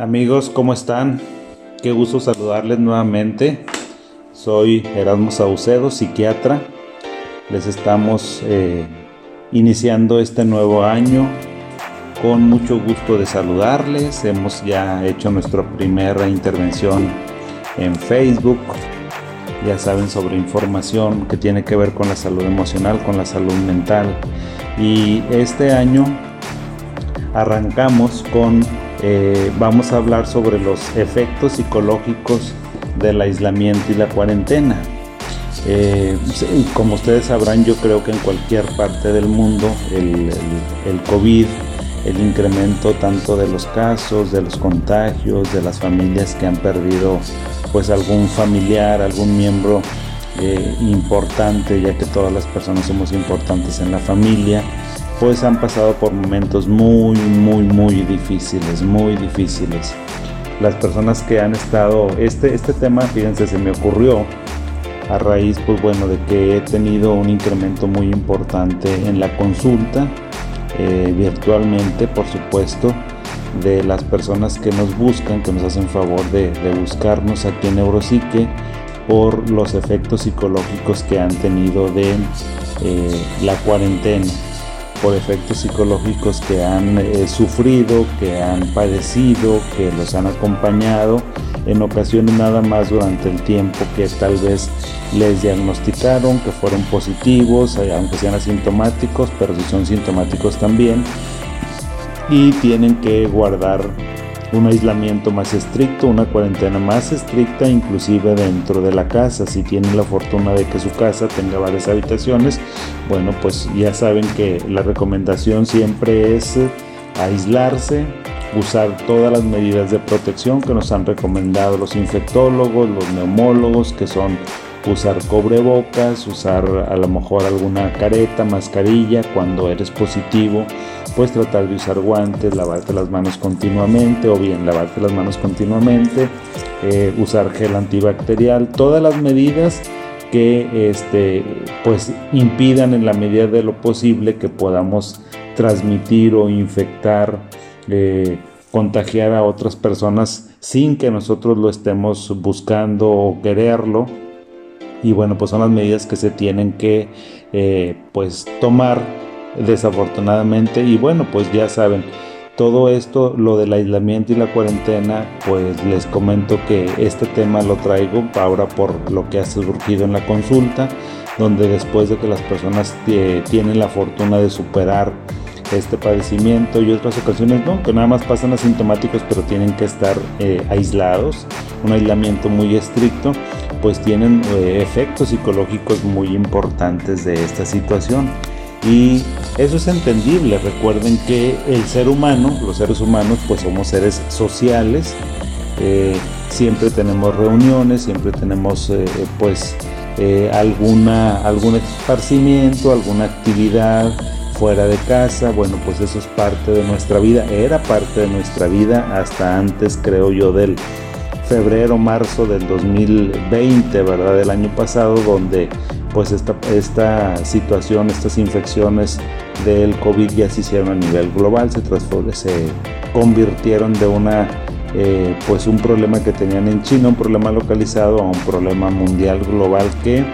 Amigos, ¿cómo están? Qué gusto saludarles nuevamente. Soy Erasmo Saucedo, psiquiatra. Les estamos eh, iniciando este nuevo año con mucho gusto de saludarles. Hemos ya hecho nuestra primera intervención en Facebook. Ya saben sobre información que tiene que ver con la salud emocional, con la salud mental. Y este año arrancamos con eh, vamos a hablar sobre los efectos psicológicos del aislamiento y la cuarentena. Eh, como ustedes sabrán, yo creo que en cualquier parte del mundo el, COVID, el incremento tanto de los casos, de los contagios, de las familias que han perdido pues algún familiar, algún miembro eh, importante, ya que todas las personas somos importantes en la familia, pues han pasado por momentos muy, muy, muy difíciles, muy difíciles. Las personas que han estado, este, este tema, fíjense, se me ocurrió a raíz, pues bueno, de que he tenido un incremento muy importante en la consulta, eh, virtualmente, por supuesto, de las personas que nos buscan, que nos hacen favor de, buscarnos aquí en Neuropsique por los efectos psicológicos que han tenido de eh, la cuarentena por efectos psicológicos que han eh, sufrido, que han padecido, que los han acompañado, en ocasiones nada más durante el tiempo que tal vez les diagnosticaron, que fueron positivos, eh, aunque sean asintomáticos, pero si son sintomáticos también, y tienen que guardar un aislamiento más estricto, una cuarentena más estricta, inclusive dentro de la casa. Si tienen la fortuna de que su casa tenga varias habitaciones, bueno, pues ya saben que la recomendación siempre es aislarse, usar todas las medidas de protección que nos han recomendado los infectólogos, los neumólogos, que son usar cobrebocas, usar a lo mejor alguna careta, mascarilla cuando eres positivo, pues tratar de usar guantes, lavarte las manos continuamente o bien lavarte las manos continuamente, eh, usar gel antibacterial, todas las medidas que este, pues impidan en la medida de lo posible que podamos transmitir o infectar, eh, contagiar a otras personas sin que nosotros lo estemos buscando o quererlo. Y bueno pues son las medidas que se tienen que eh, pues tomar desafortunadamente y bueno pues ya saben todo esto lo del aislamiento y la cuarentena pues les comento que este tema lo traigo ahora por lo que ha surgido en la consulta donde después de que las personas eh, tienen la fortuna de superar este padecimiento y otras ocasiones no, que nada más pasan asintomáticos pero tienen que estar eh, aislados, un aislamiento muy estricto, pues tienen eh, efectos psicológicos muy importantes de esta situación. Y eso es entendible, recuerden que el ser humano, los seres humanos, pues somos seres sociales, eh, siempre tenemos reuniones, siempre tenemos pues alguna, algún esparcimiento, alguna actividad, fuera de casa, bueno, pues eso es parte de nuestra vida, era parte de nuestra vida hasta antes, creo yo, del febrero, marzo del 2020, ¿verdad? Del año pasado, donde pues esta, esta situación, estas infecciones del COVID ya se hicieron a nivel global, se, se convirtieron de una, eh, pues un problema que tenían en China, un problema localizado, a un problema mundial global que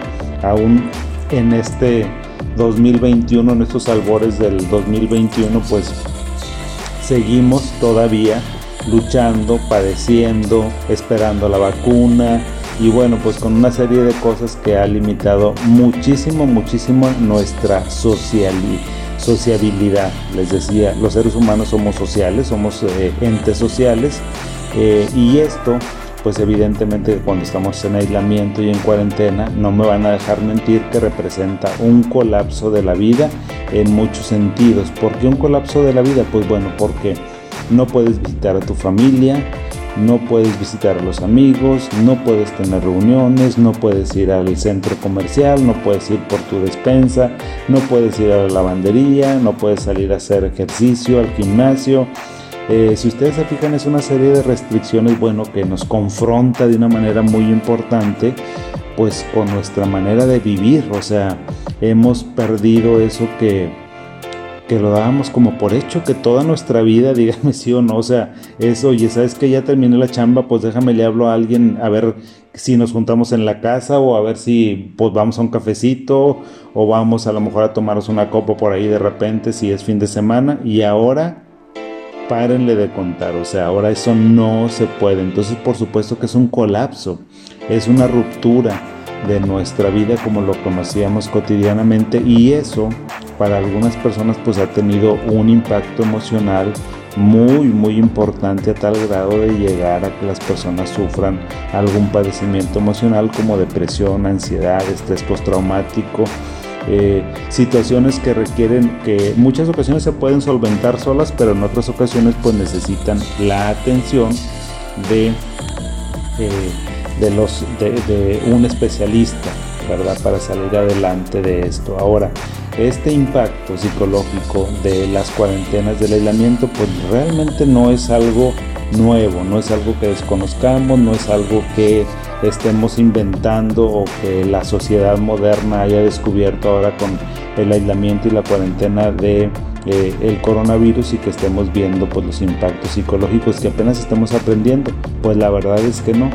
aún en este 2021, en estos albores del 2021, pues seguimos todavía luchando, padeciendo, esperando la vacuna y bueno, pues con una serie de cosas que ha limitado muchísimo, muchísimo nuestra sociabilidad. Les decía, los seres humanos somos sociales, somos eh, entes sociales eh, y esto pues evidentemente cuando estamos en aislamiento y en cuarentena no me van a dejar mentir que representa un colapso de la vida en muchos sentidos. ¿Por qué un colapso de la vida? Pues bueno, porque no puedes visitar a tu familia, no puedes visitar a los amigos, no puedes tener reuniones, no puedes ir al centro comercial, no puedes ir por tu despensa, no puedes ir a la lavandería, no puedes salir a hacer ejercicio, al gimnasio, eh, si ustedes se fijan, es una serie de restricciones, bueno, que nos confronta de una manera muy importante, pues con nuestra manera de vivir. O sea, hemos perdido eso que, que lo dábamos como por hecho, que toda nuestra vida, dígame sí o no, o sea, es, oye, ¿sabes que ya terminé la chamba? Pues déjame le hablo a alguien a ver si nos juntamos en la casa o a ver si pues vamos a un cafecito o vamos a lo mejor a tomarnos una copa por ahí de repente si es fin de semana y ahora párenle de contar, o sea, ahora eso no se puede, entonces por supuesto que es un colapso, es una ruptura de nuestra vida como lo conocíamos cotidianamente y eso para algunas personas pues ha tenido un impacto emocional muy muy importante a tal grado de llegar a que las personas sufran algún padecimiento emocional como depresión, ansiedad, estrés postraumático, eh, situaciones que requieren que muchas ocasiones se pueden solventar solas pero en otras ocasiones pues necesitan la atención de eh, de, los, de, un especialista, ¿verdad? Para salir adelante de esto. Ahora, este impacto psicológico de las cuarentenas del aislamiento, pues realmente no es algo nuevo, no es algo que desconozcamos, no es algo que estemos inventando o que la sociedad moderna haya descubierto ahora con el aislamiento y la cuarentena de eh, el coronavirus y que estemos viendo pues los impactos psicológicos que apenas estamos aprendiendo. Pues la verdad es que no.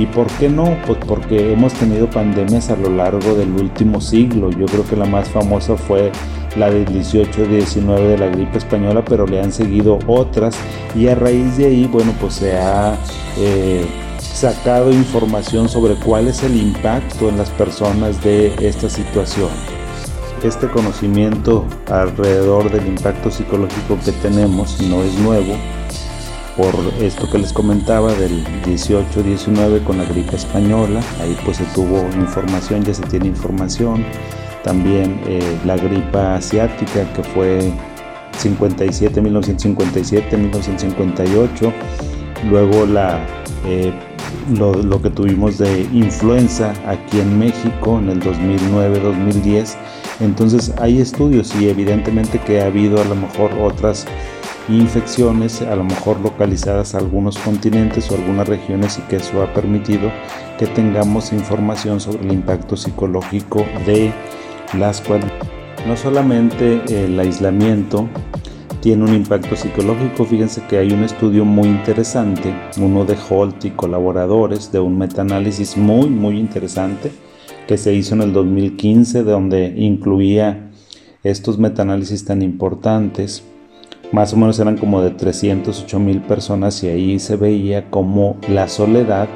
¿Y por qué no? Pues porque hemos tenido pandemias a lo largo del último siglo. Yo creo que la más famosa fue la del 18-19 de la gripe española, pero le han seguido otras y a raíz de ahí, bueno, pues se ha eh, sacado información sobre cuál es el impacto en las personas de esta situación. Este conocimiento alrededor del impacto psicológico que tenemos no es nuevo, por esto que les comentaba del 18-19 con la gripe española, ahí pues se tuvo información, ya se tiene información, también eh, la gripa asiática que fue 57, 1957, 1958, luego la, eh, lo, que tuvimos de influenza aquí en México en el 2009-2010, entonces hay estudios y evidentemente que ha habido a lo mejor otras infecciones, a lo mejor localizadas a algunos continentes o algunas regiones y que eso ha permitido que tengamos información sobre el impacto psicológico de las cuarentenas. No solamente el aislamiento tiene un impacto psicológico, fíjense que hay un estudio muy interesante, uno de Holt y colaboradores, de un metaanálisis muy, muy interesante que se hizo en el 2015, donde incluía estos metaanálisis tan importantes más o menos eran como de 308 mil personas y ahí se veía como la soledad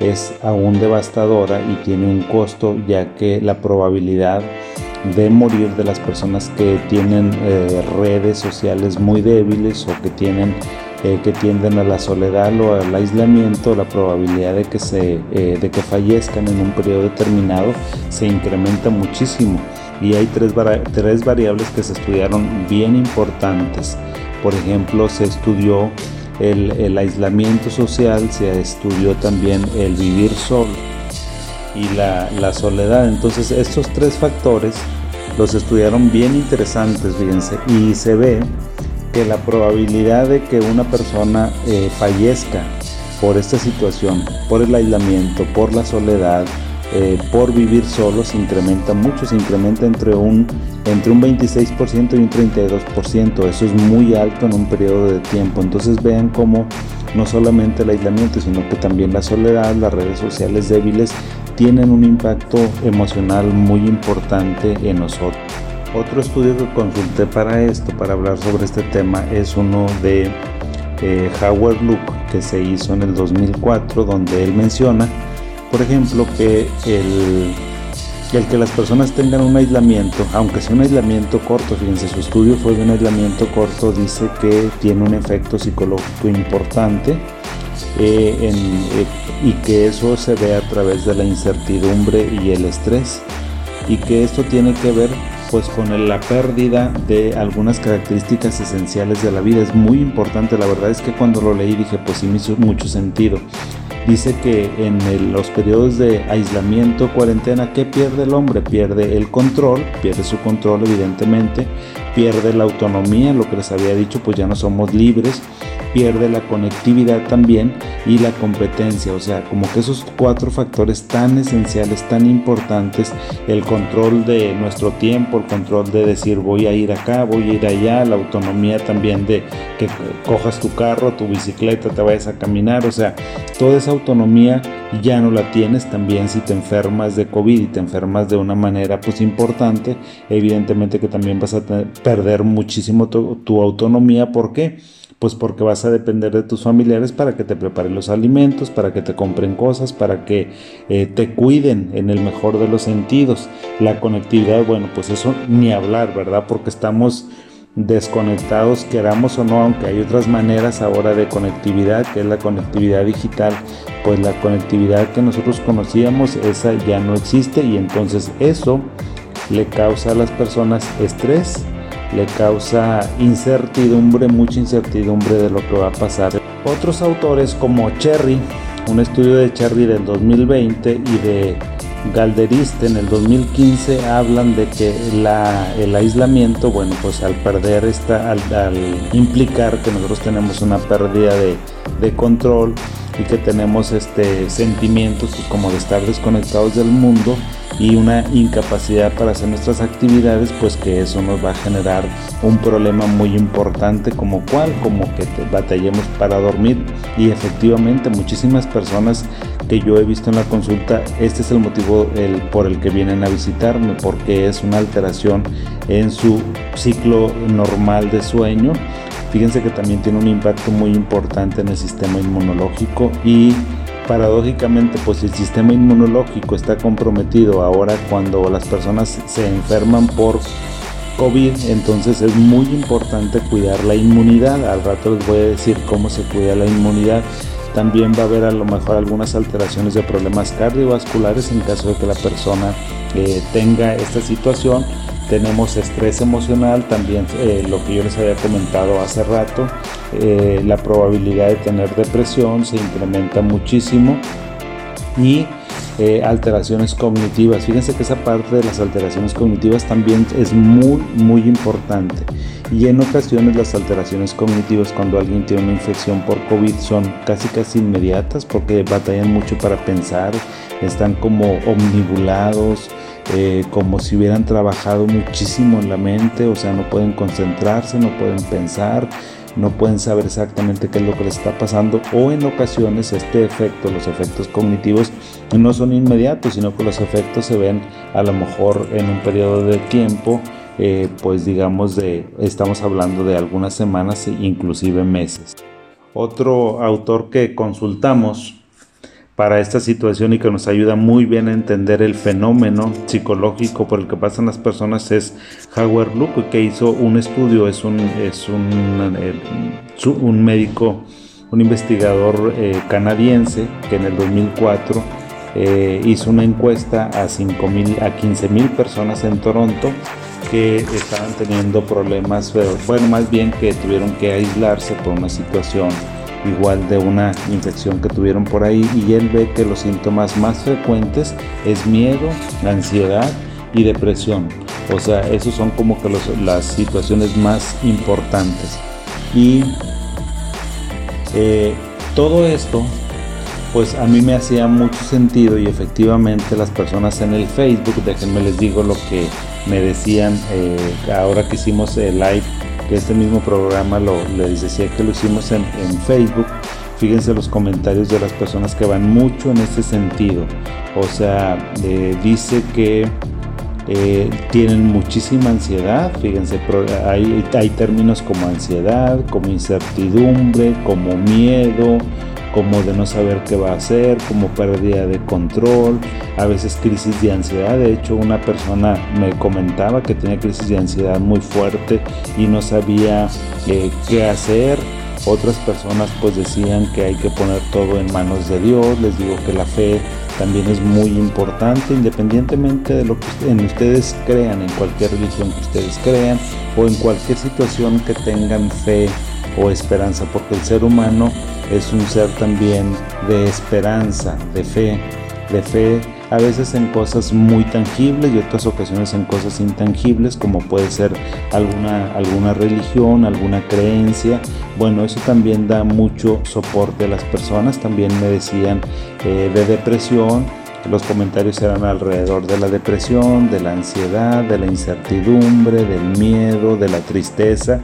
es aún devastadora y tiene un costo ya que la probabilidad de morir de las personas que tienen eh, redes sociales muy débiles o que tienen eh, que tienden a la soledad o al aislamiento, la probabilidad de que, se, eh, de que fallezcan en un periodo determinado se incrementa muchísimo. Y hay tres, tres variables que se estudiaron bien importantes. Por ejemplo, se estudió el, aislamiento social, se estudió también el vivir solo y la, la, soledad. Entonces estos tres factores los estudiaron bien interesantes, fíjense, y se ve que la probabilidad de que una persona eh, fallezca por esta situación, por el aislamiento, por la soledad, eh, por vivir solo se incrementa mucho, se incrementa entre un, entre un 26% y un 32%. Eso es muy alto en un periodo de tiempo. Entonces vean cómo no solamente el aislamiento, sino que también la soledad, las redes sociales débiles tienen un impacto emocional muy importante en nosotros. Otro estudio que consulté para esto, para hablar sobre este tema, es uno de eh, Howard Luke que se hizo en el 2004, donde él menciona por ejemplo, que el, el que las personas tengan un aislamiento, aunque sea un aislamiento corto, fíjense, su estudio fue de un aislamiento corto, dice que tiene un efecto psicológico importante eh, eh, y que eso se ve a través de la incertidumbre y el estrés y que esto tiene que ver pues con la pérdida de algunas características esenciales de la vida. Es muy importante, la verdad es que cuando lo leí dije pues sí me hizo mucho sentido dice que en los periodos de aislamiento, cuarentena, ¿qué pierde el hombre? Pierde el control, pierde su control evidentemente, pierde la autonomía, lo que les había dicho, pues ya no somos libres, pierde la conectividad también y la competencia, o sea, como que esos cuatro factores tan esenciales, tan importantes, el control de nuestro tiempo, el control de decir voy a ir acá, voy a ir allá, la autonomía también de que cojas tu carro, tu bicicleta, te vayas a caminar, o sea, toda esa autonomía ya no la tienes también si te enfermas de COVID y te enfermas de una manera pues importante, evidentemente que también vas a perder muchísimo tu, tu autonomía, ¿por qué? Pues porque vas a depender de tus familiares para que te preparen los alimentos, para que te compren cosas, para que eh, te cuiden en el mejor de los sentidos. La conectividad, bueno, pues eso ni hablar, ¿verdad? Porque estamos desconectados, queramos o no, aunque hay otras maneras ahora de conectividad, que es la conectividad digital, pues la conectividad que nosotros conocíamos, esa ya no existe y entonces eso le causa a las personas estrés, le causa incertidumbre, mucha incertidumbre de lo que va a pasar. Otros autores como Cherry, un estudio de Cherry del 2020 y de Galderiste en el 2015 hablan de que el aislamiento, bueno, pues al perder esta, al, implicar que nosotros tenemos una pérdida de, de control y que tenemos este sentimientos como de estar desconectados del mundo, y una incapacidad para hacer nuestras actividades, pues que eso nos va a generar un problema muy importante como cual, como que batallemos para dormir y efectivamente muchísimas personas que yo he visto en la consulta, este es el motivo el, por el que vienen a visitarme, porque es una alteración en su ciclo normal de sueño. Fíjense que también tiene un impacto muy importante en el sistema inmunológico y paradójicamente pues el sistema inmunológico está comprometido ahora cuando las personas se enferman por COVID, entonces es muy importante cuidar la inmunidad. Al rato les voy a decir cómo se cuida la inmunidad. También va a haber a lo mejor algunas alteraciones de problemas cardiovasculares en caso de que la persona eh, tenga esta situación. Tenemos estrés emocional, también eh, lo que yo les había comentado hace rato, eh, la probabilidad de tener depresión se incrementa muchísimo y eh, alteraciones cognitivas. Fíjense que esa parte de las alteraciones cognitivas también es muy, muy importante. Y en ocasiones las alteraciones cognitivas cuando alguien tiene una infección por COVID son casi casi inmediatas porque batallan mucho para pensar, están como omnibulados, eh, como si hubieran trabajado muchísimo en la mente, o sea, no pueden concentrarse, no pueden pensar, no pueden saber exactamente qué es lo que les está pasando o en ocasiones este efecto, los efectos cognitivos no son inmediatos, sino que los efectos se ven a lo mejor en un periodo de tiempo, eh, pues digamos de, estamos hablando de algunas semanas e inclusive meses. Otro autor que consultamos para esta situación y que nos ayuda muy bien a entender el fenómeno psicológico por el que pasan las personas es Howard Luke, que hizo un estudio, es un, es un, eh, un médico, un investigador eh, canadiense que en el 2004 eh, hizo una encuesta a, 5, a 15 mil personas en Toronto que estaban teniendo problemas, bueno, más bien que tuvieron que aislarse por una situación igual de una infección que tuvieron por ahí y él ve que los síntomas más frecuentes es miedo, ansiedad y depresión. O sea, esos son como que las situaciones más importantes. Y eh, todo esto, pues a mí me hacía mucho sentido y efectivamente las personas en el Facebook, déjenme les digo lo que me decían eh, ahora que hicimos el live este mismo programa lo, les decía que lo hicimos en, Facebook. Fíjense los comentarios de las personas que van mucho en este sentido. O sea, dice que eh, tienen muchísima ansiedad. Fíjense, hay, hay términos como ansiedad, como incertidumbre, como miedo, como de no saber qué va a hacer, como pérdida de control, a veces crisis de ansiedad. De hecho, una persona me comentaba que tenía crisis de ansiedad muy fuerte y no sabía eh, qué hacer. Otras personas pues decían que hay que poner todo en manos de Dios. Les digo que la fe también es muy importante, independientemente de lo que en ustedes crean, en cualquier religión que ustedes crean o en cualquier situación que tengan fe o esperanza, porque el ser humano es un ser también de esperanza, de fe, de fe a veces en cosas muy tangibles y otras ocasiones en cosas intangibles como puede ser alguna, alguna religión, alguna creencia. Bueno, eso también da mucho soporte a las personas. También me decían eh, de depresión. Los comentarios eran alrededor de la depresión, de la ansiedad, de la incertidumbre, del miedo, de la tristeza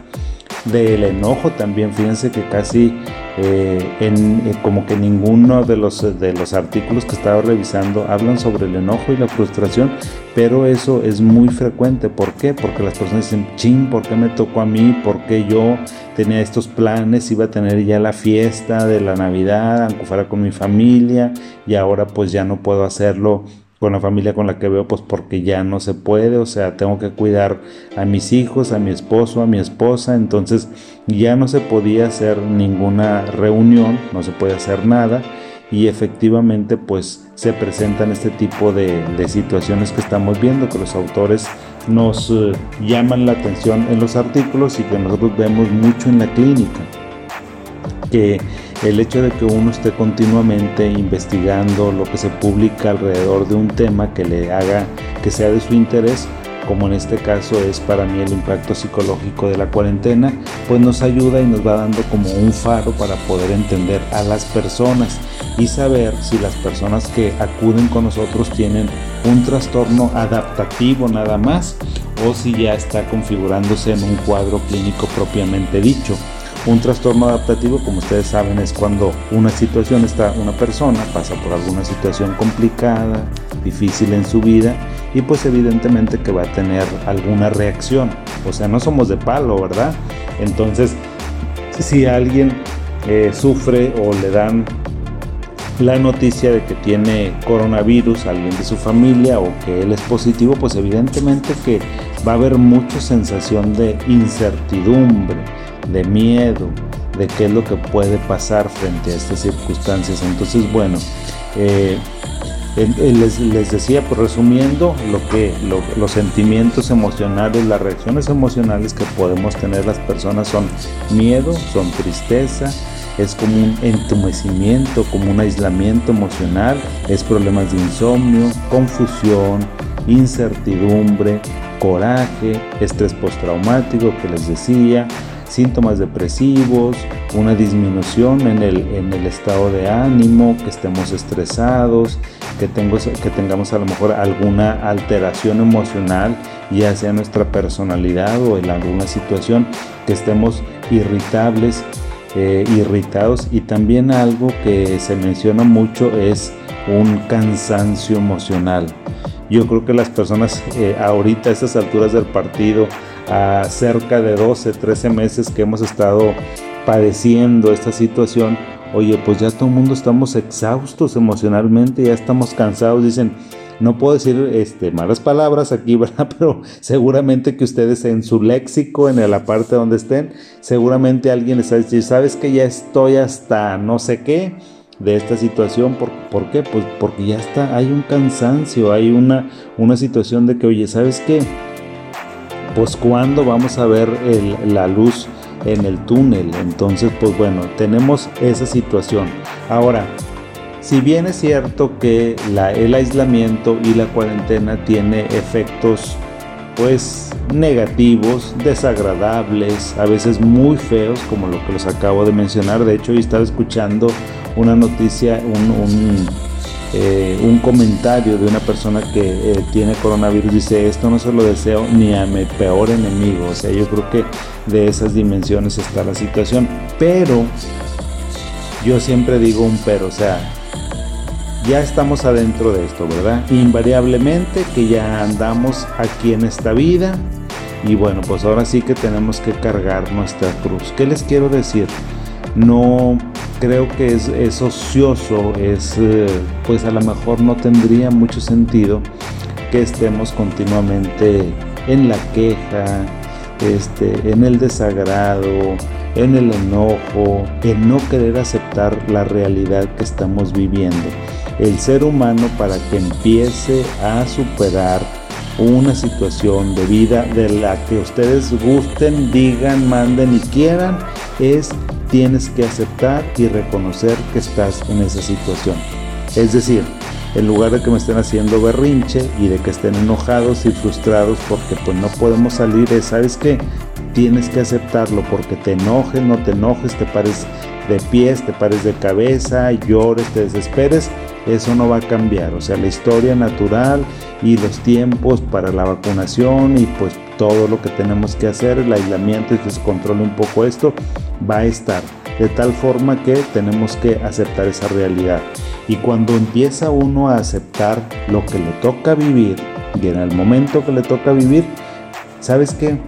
del enojo también. Fíjense que casi eh, en, eh, como que ninguno de los, de los artículos que estaba revisando hablan sobre el enojo y la frustración, pero eso es muy frecuente. ¿Por qué? Porque las personas dicen, ching, ¿por qué me tocó a mí? ¿Por qué yo tenía estos planes? Iba a tener ya la fiesta de la Navidad, aunque fuera con mi familia, y ahora pues ya no puedo hacerlo con la familia con la que veo, pues porque ya no se puede, o sea, tengo que cuidar a mis hijos, a mi esposo, a mi esposa, entonces ya no se podía hacer ninguna reunión, no se puede hacer nada y efectivamente pues se presentan este tipo de, situaciones que estamos viendo, que los autores nos eh, llaman la atención en los artículos y que nosotros vemos mucho en la clínica, que el hecho de que uno esté continuamente investigando lo que se publica alrededor de un tema que le haga que sea de su interés, como en este caso es para mí el impacto psicológico de la cuarentena, pues nos ayuda y nos va dando como un faro para poder entender a las personas y saber si las personas que acuden con nosotros tienen un trastorno adaptativo nada más o si ya está configurándose en un cuadro clínico propiamente dicho. Un trastorno adaptativo, como ustedes saben, es cuando una situación está, una persona pasa por alguna situación complicada, difícil en su vida y pues evidentemente que va a tener alguna reacción. O sea, no somos de palo, ¿verdad? Entonces, si alguien eh, sufre o le dan la noticia de que tiene coronavirus alguien de su familia o que él es positivo, pues evidentemente que va a haber mucha sensación de incertidumbre de miedo, de qué es lo que puede pasar frente a estas circunstancias. Entonces, bueno, eh, les, decía, pues resumiendo, lo que los sentimientos emocionales, las reacciones emocionales que podemos tener las personas son miedo, son tristeza, es como un entumecimiento, como un aislamiento emocional, es problemas de insomnio, confusión, incertidumbre, coraje, estrés postraumático que les decía, síntomas depresivos, una disminución en el, en el estado de ánimo, que estemos estresados, que, tengo, que tengamos a lo mejor alguna alteración emocional, ya sea nuestra personalidad o en alguna situación, que estemos irritables, eh, irritados y también algo que se menciona mucho es un cansancio emocional. Yo creo que las personas eh, ahorita a estas alturas del partido a cerca de 12, 13 meses que hemos estado padeciendo esta situación, oye, pues ya todo el mundo estamos exhaustos emocionalmente, ya estamos cansados, dicen, no puedo decir este, malas palabras aquí, ¿verdad? Pero seguramente que ustedes en su léxico, en la parte donde estén, seguramente alguien les está diciendo, sabes que ya estoy hasta no sé qué de esta situación. ¿Por, ¿Por, qué? Pues porque ya está, hay un cansancio, hay una, una situación de que, oye, ¿sabes qué? Pues cuándo vamos a ver la luz en el túnel. Entonces, pues bueno, tenemos esa situación. Ahora, si bien es cierto que el aislamiento y la cuarentena tiene efectos pues negativos, desagradables, a veces muy feos, como lo que les acabo de mencionar. De hecho, hoy estaba escuchando una noticia, un eh, un comentario de una persona que eh, tiene coronavirus dice esto no se lo deseo ni a mi peor enemigo o sea yo creo que de esas dimensiones está la situación. Pero yo siempre digo un pero o sea ya estamos adentro de esto verdad invariablemente que ya andamos aquí en esta vida y bueno pues ahora sí que tenemos que cargar nuestra cruz. Qué les quiero decir no creo que es, ocioso, es eh, pues a lo mejor no tendría mucho sentido que estemos continuamente en la queja, este, en el desagrado, en el enojo, en no querer aceptar la realidad que estamos viviendo. El ser humano para que empiece a superar una situación de vida de la que ustedes gusten, digan, manden y quieran, es tienes que aceptar y reconocer que estás en esa situación. Es decir, en lugar de que me estén haciendo berrinche y de que estén enojados y frustrados porque pues no podemos salir, ¿sabes qué? Tienes que aceptarlo porque te enojes, no te enojes, te pares de pies, te pares de cabeza, llores, te desesperes, eso no va a cambiar. O sea, la historia natural y los tiempos para la vacunación y pues todo lo que tenemos que hacer, el aislamiento y que un poco esto, va a estar. De tal forma que tenemos que aceptar esa realidad. Y cuando empieza uno a aceptar lo que le toca vivir, y en el momento que le toca vivir, ¿sabes qué?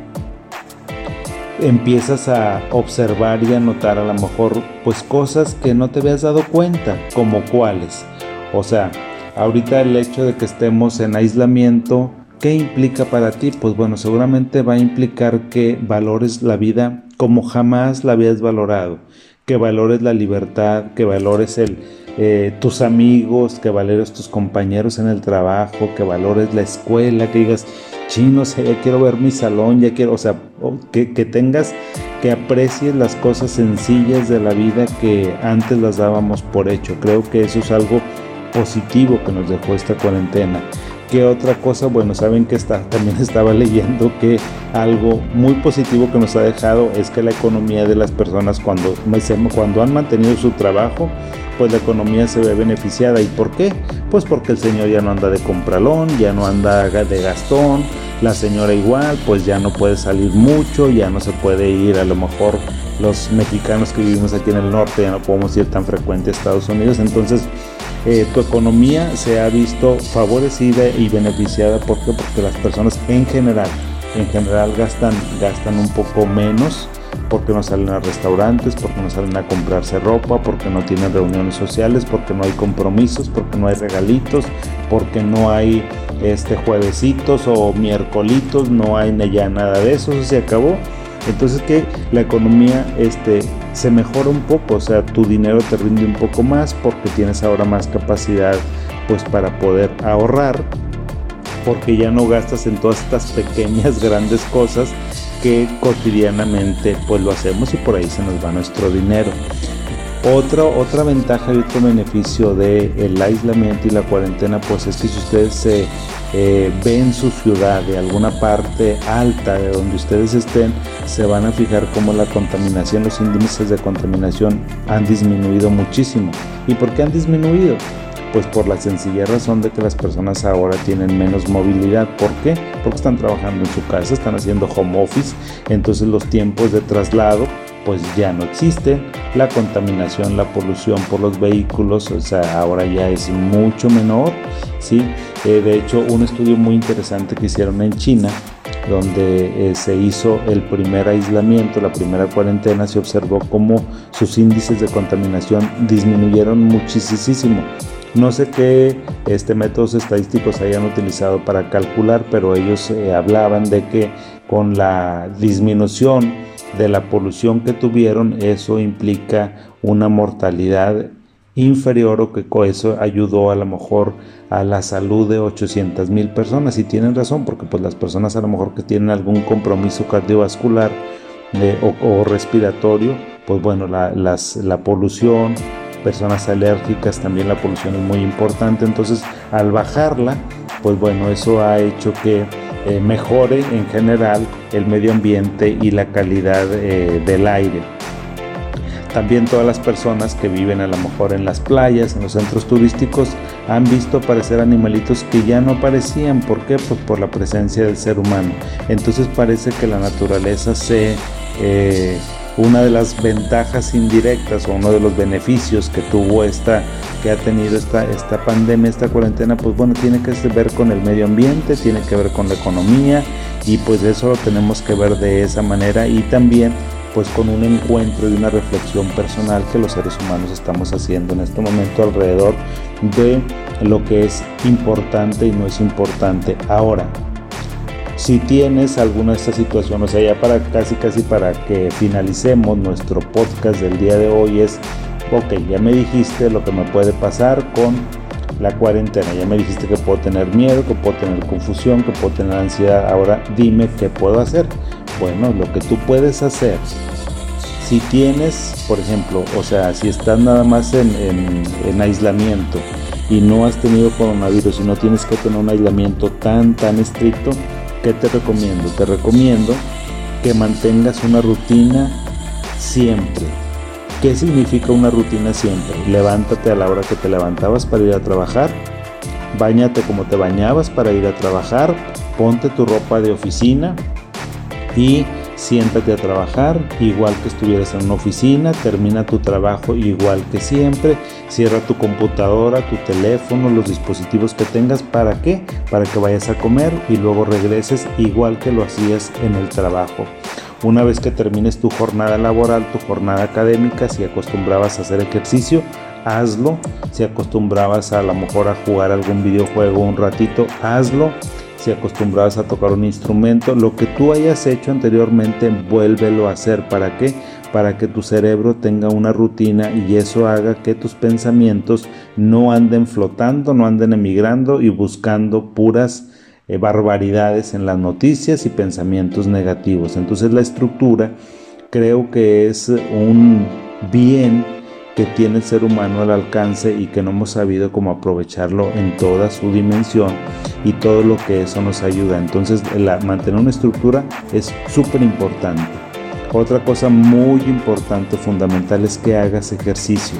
Empiezas a observar y a notar a lo mejor pues cosas que no te habías dado cuenta, como cuáles. O sea, ahorita el hecho de que estemos en aislamiento, ¿qué implica para ti? Pues bueno, seguramente va a implicar que valores la vida como jamás la habías valorado, que valores la libertad, que valores el, eh, tus amigos, que valores tus compañeros en el trabajo, que valores la escuela, que digas, chino, ya quiero ver mi salón, ya quiero, o sea, que, tengas, que aprecies las cosas sencillas de la vida que antes las dábamos por hecho. Creo que eso es algo positivo que nos dejó esta cuarentena. ¿Qué otra cosa? Bueno, saben que está, también estaba leyendo que algo muy positivo que nos ha dejado es que la economía de las personas cuando, cuando han mantenido su trabajo, pues la economía se ve beneficiada. ¿Y por qué? Pues porque el señor ya no anda de compralón, ya no anda de gastón, la señora igual, pues ya no puede salir mucho, ya no se puede ir a lo mejor los mexicanos que vivimos aquí en el norte, ya no podemos ir tan frecuente a Estados Unidos, entonces eh, tu economía se ha visto favorecida y beneficiada ¿por porque las personas en general, en general gastan, gastan un poco menos porque no salen a restaurantes, porque no salen a comprarse ropa, porque no tienen reuniones sociales, porque no hay compromisos, porque no hay regalitos, porque no hay este juevesitos o miércolitos, no hay ya nada de eso, eso se acabó. Entonces que la economía este, se mejora un poco, o sea, tu dinero te rinde un poco más porque tienes ahora más capacidad pues para poder ahorrar, porque ya no gastas en todas estas pequeñas, grandes cosas que cotidianamente pues lo hacemos y por ahí se nos va nuestro dinero. Otra, otra ventaja y otro beneficio del el aislamiento y la cuarentena pues es que si ustedes se eh, ven su ciudad de alguna parte alta de donde ustedes estén, se van a fijar cómo la contaminación, los índices de contaminación han disminuido muchísimo. ¿Y por qué han disminuido? Pues por la sencilla razón de que las personas ahora tienen menos movilidad. ¿Por qué? Porque están trabajando en su casa, están haciendo home office, entonces los tiempos de traslado pues ya no existen. La contaminación, la polución por los vehículos, o sea, ahora ya es mucho menor, ¿sí? Eh, de hecho, un estudio muy interesante que hicieron en China, donde eh, se hizo el primer aislamiento, la primera cuarentena, se observó cómo sus índices de contaminación disminuyeron muchísimo. No sé qué este, métodos estadísticos hayan utilizado para calcular, pero ellos eh, hablaban de que con la disminución de la polución que tuvieron, eso implica una mortalidad inferior o que eso ayudó a lo mejor a la salud de 800 mil personas. Y tienen razón porque pues las personas a lo mejor que tienen algún compromiso cardiovascular o, respiratorio pues bueno la, la polución personas alérgicas también la polución es muy importante. Entonces al bajarla pues bueno eso ha hecho que eh, mejore en general el medio ambiente y la calidad eh, del aire. También todas las personas que viven a lo mejor en las playas, en los centros turísticos, han visto aparecer animalitos que ya no aparecían. ¿Por qué? Pues por la presencia del ser humano. Entonces parece que la naturaleza se eh, una de las ventajas indirectas o uno de los beneficios que tuvo esta, que ha tenido esta, esta pandemia, esta cuarentena, pues bueno, tiene que ver con el medio ambiente, tiene que ver con la economía y pues eso lo tenemos que ver de esa manera y también pues con un encuentro y una reflexión personal que los seres humanos estamos haciendo en este momento alrededor de lo que es importante y no es importante. Ahora si tienes alguna de estas situaciones, o sea, ya para casi casi para que finalicemos nuestro podcast del día de hoy es, ok, ya me dijiste lo que me puede pasar con la cuarentena, ya me dijiste que puedo tener miedo, que puedo tener confusión, que puedo tener ansiedad, ahora dime qué puedo hacer. Bueno, lo que tú puedes hacer si tienes, por ejemplo, o sea, si estás nada más en, en, aislamiento y no has tenido coronavirus y no tienes que tener un aislamiento tan, tan estricto, ¿qué te recomiendo? Te recomiendo que mantengas una rutina siempre. ¿Qué significa una rutina siempre? Levántate a la hora que te levantabas para ir a trabajar, bañate como te bañabas para ir a trabajar, ponte tu ropa de oficina y siéntate a trabajar igual que estuvieras en una oficina, termina tu trabajo igual que siempre, cierra tu computadora, tu teléfono, los dispositivos que tengas, ¿para qué? Para que vayas a comer y luego regreses igual que lo hacías en el trabajo. Una vez que termines tu jornada laboral, tu jornada académica, si acostumbrabas a hacer ejercicio, hazlo. Si acostumbrabas a, a lo mejor a jugar algún videojuego un ratito, hazlo si acostumbrabas a tocar un instrumento, lo que tú hayas hecho anteriormente, vuélvelo a hacer. ¿Para qué? Para que tu cerebro tenga una rutina y eso haga que tus pensamientos no anden flotando, no anden emigrando y buscando puras eh, barbaridades en las noticias y pensamientos negativos. Entonces la estructura creo que es un bien que tiene el ser humano al alcance y que no hemos sabido cómo aprovecharlo en toda su dimensión y todo lo que eso nos ayuda. Entonces, mantener una estructura es súper importante. Otra cosa muy importante, fundamental, es que hagas ejercicio.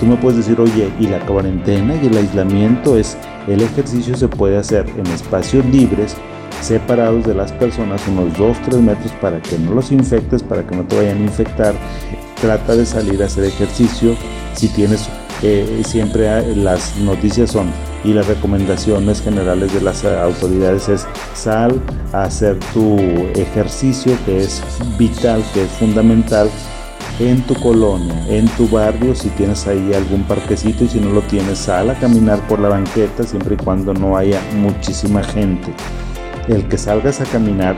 Tú me puedes decir, oye, y la cuarentena y el aislamiento es, el ejercicio se puede hacer en espacios libres, separados de las personas, unos 2-3 metros para que no los infectes, para que no te vayan a infectar. Trata de salir a hacer ejercicio. Si tienes, eh, siempre las noticias son y las recomendaciones generales de las autoridades es sal a hacer tu ejercicio que es vital, que es fundamental en tu colonia, en tu barrio, si tienes ahí algún parquecito y si no lo tienes, sal a caminar por la banqueta siempre y cuando no haya muchísima gente. El que salgas a caminar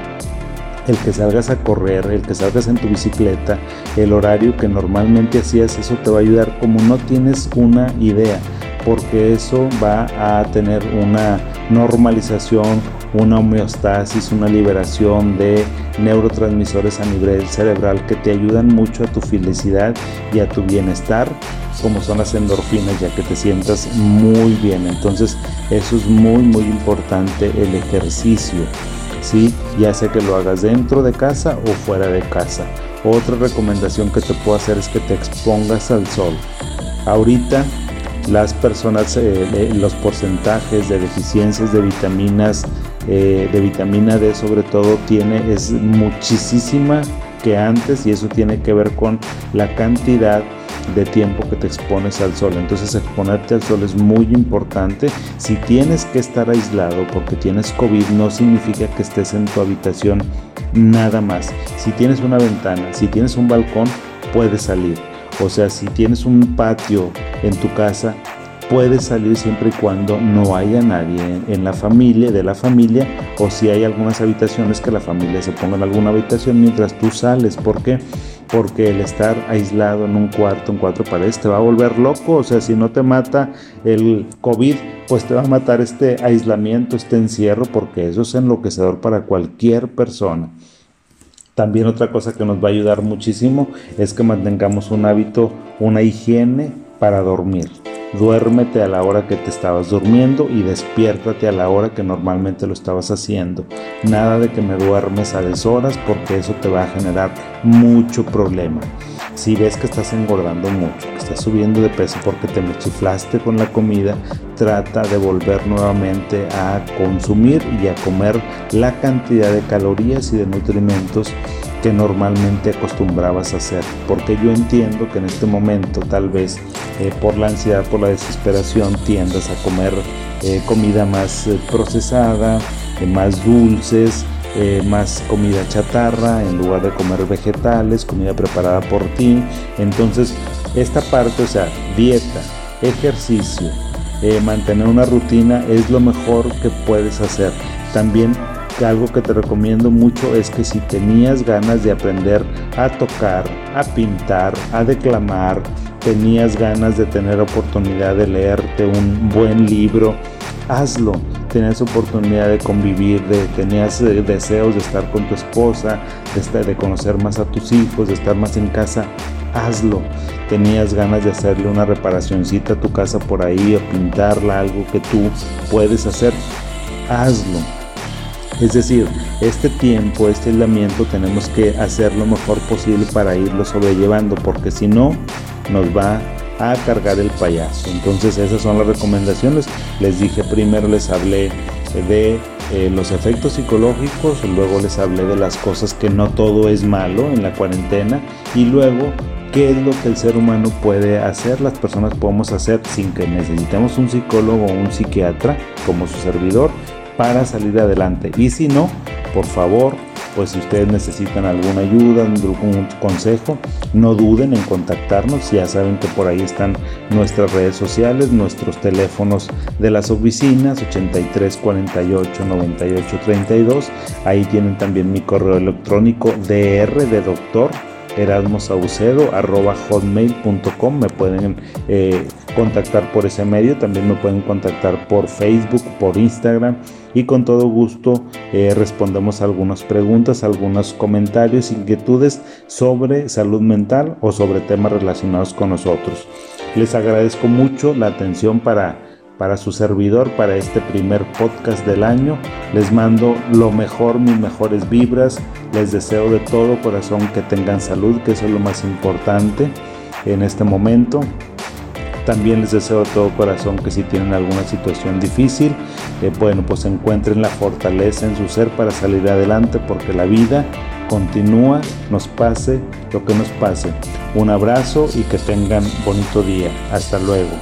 el que salgas a correr, el que salgas en tu bicicleta, el horario que normalmente hacías, eso te va a ayudar como no tienes una idea porque eso va a tener una normalización, una homeostasis, una liberación de neurotransmisores a nivel cerebral que te ayudan mucho a tu felicidad y a tu bienestar, como son las endorfinas, ya que te sientas muy bien. Entonces, eso es muy, muy importante el ejercicio. ¿Sí? Ya sea que lo hagas dentro de casa o fuera de casa. Otra recomendación que te puedo hacer es que te expongas al sol. Ahorita las personas, eh, los porcentajes de deficiencias de vitaminas, eh, de vitamina D sobre todo, tiene, es muchísima que antes y eso tiene que ver con la cantidad de tiempo que te expones al sol. Entonces exponerte al sol es muy importante. Si tienes que estar aislado porque tienes COVID no significa que estés en tu habitación nada más. Si tienes una ventana, si tienes un balcón, puedes salir o sea, si tienes un patio en tu casa, puedes salir siempre y cuando no haya nadie en la familia, de la familia, o si hay algunas habitaciones que la familia se ponga en alguna habitación mientras tú sales. ¿Por qué? Porque el estar aislado en un cuarto, en cuatro paredes, te va a volver loco. O sea, si no te mata el COVID, pues te va a matar este aislamiento, este encierro, porque eso es enloquecedor para cualquier persona. También otra cosa que nos va a ayudar muchísimo es que mantengamos un hábito, una higiene para dormir. Duérmete a la hora que te estabas durmiendo y despiértate a la hora que normalmente lo estabas haciendo. Nada de que me duermes a deshoras porque eso te va a generar mucho problema. Si ves que estás engordando mucho, que estás subiendo de peso porque te me chiflaste con la comida, trata de volver nuevamente a consumir y a comer la cantidad de calorías y de nutrimentos que normalmente acostumbrabas a hacer. Porque yo entiendo que en este momento tal vez eh, por la ansiedad, por la desesperación, tiendas a comer eh, comida más eh, procesada, más dulces, más comida chatarra en lugar de comer vegetales, comida preparada por ti. Entonces, esta parte, o sea, dieta, ejercicio, mantener una rutina es lo mejor que puedes hacer. También algo que te recomiendo mucho es que si tenías ganas de aprender a tocar, a pintar, a declamar, tenías ganas de tener oportunidad de leerte un buen libro, hazlo. Tenías oportunidad de convivir, de, tenías eh, deseos de estar con tu esposa, de, de conocer más a tus hijos, de estar más en casa, hazlo. Tenías ganas de hacerle una reparacioncita a tu casa por ahí o pintarla, algo que tú puedes hacer, hazlo. Es decir, este tiempo, este aislamiento tenemos que hacer lo mejor posible para irlo sobrellevando, porque si no, nos va a cargar el payaso. Entonces esas son las recomendaciones. Les dije primero, les hablé de eh, los efectos psicológicos, luego les hablé de las cosas que no todo es malo en la cuarentena y luego qué es lo que el ser humano puede hacer, las personas podemos hacer sin que necesitemos un psicólogo o un psiquiatra como su servidor para salir adelante. Y si no, por favor, pues si ustedes necesitan alguna ayuda, un consejo, no duden en contactarnos. Ya saben que por ahí están nuestras redes sociales, nuestros teléfonos de las oficinas 83 48 98 32. Ahí tienen también mi correo electrónico dr de doctor hotmail.com me pueden eh, contactar por ese medio también me pueden contactar por Facebook por Instagram y con todo gusto eh, respondemos algunas preguntas algunos comentarios inquietudes sobre salud mental o sobre temas relacionados con nosotros les agradezco mucho la atención para para su servidor, para este primer podcast del año. Les mando lo mejor, mis mejores vibras. Les deseo de todo corazón que tengan salud, que eso es lo más importante en este momento. También les deseo de todo corazón que si tienen alguna situación difícil, eh, bueno, pues encuentren la fortaleza en su ser para salir adelante porque la vida continúa, nos pase lo que nos pase. Un abrazo y que tengan bonito día. Hasta luego.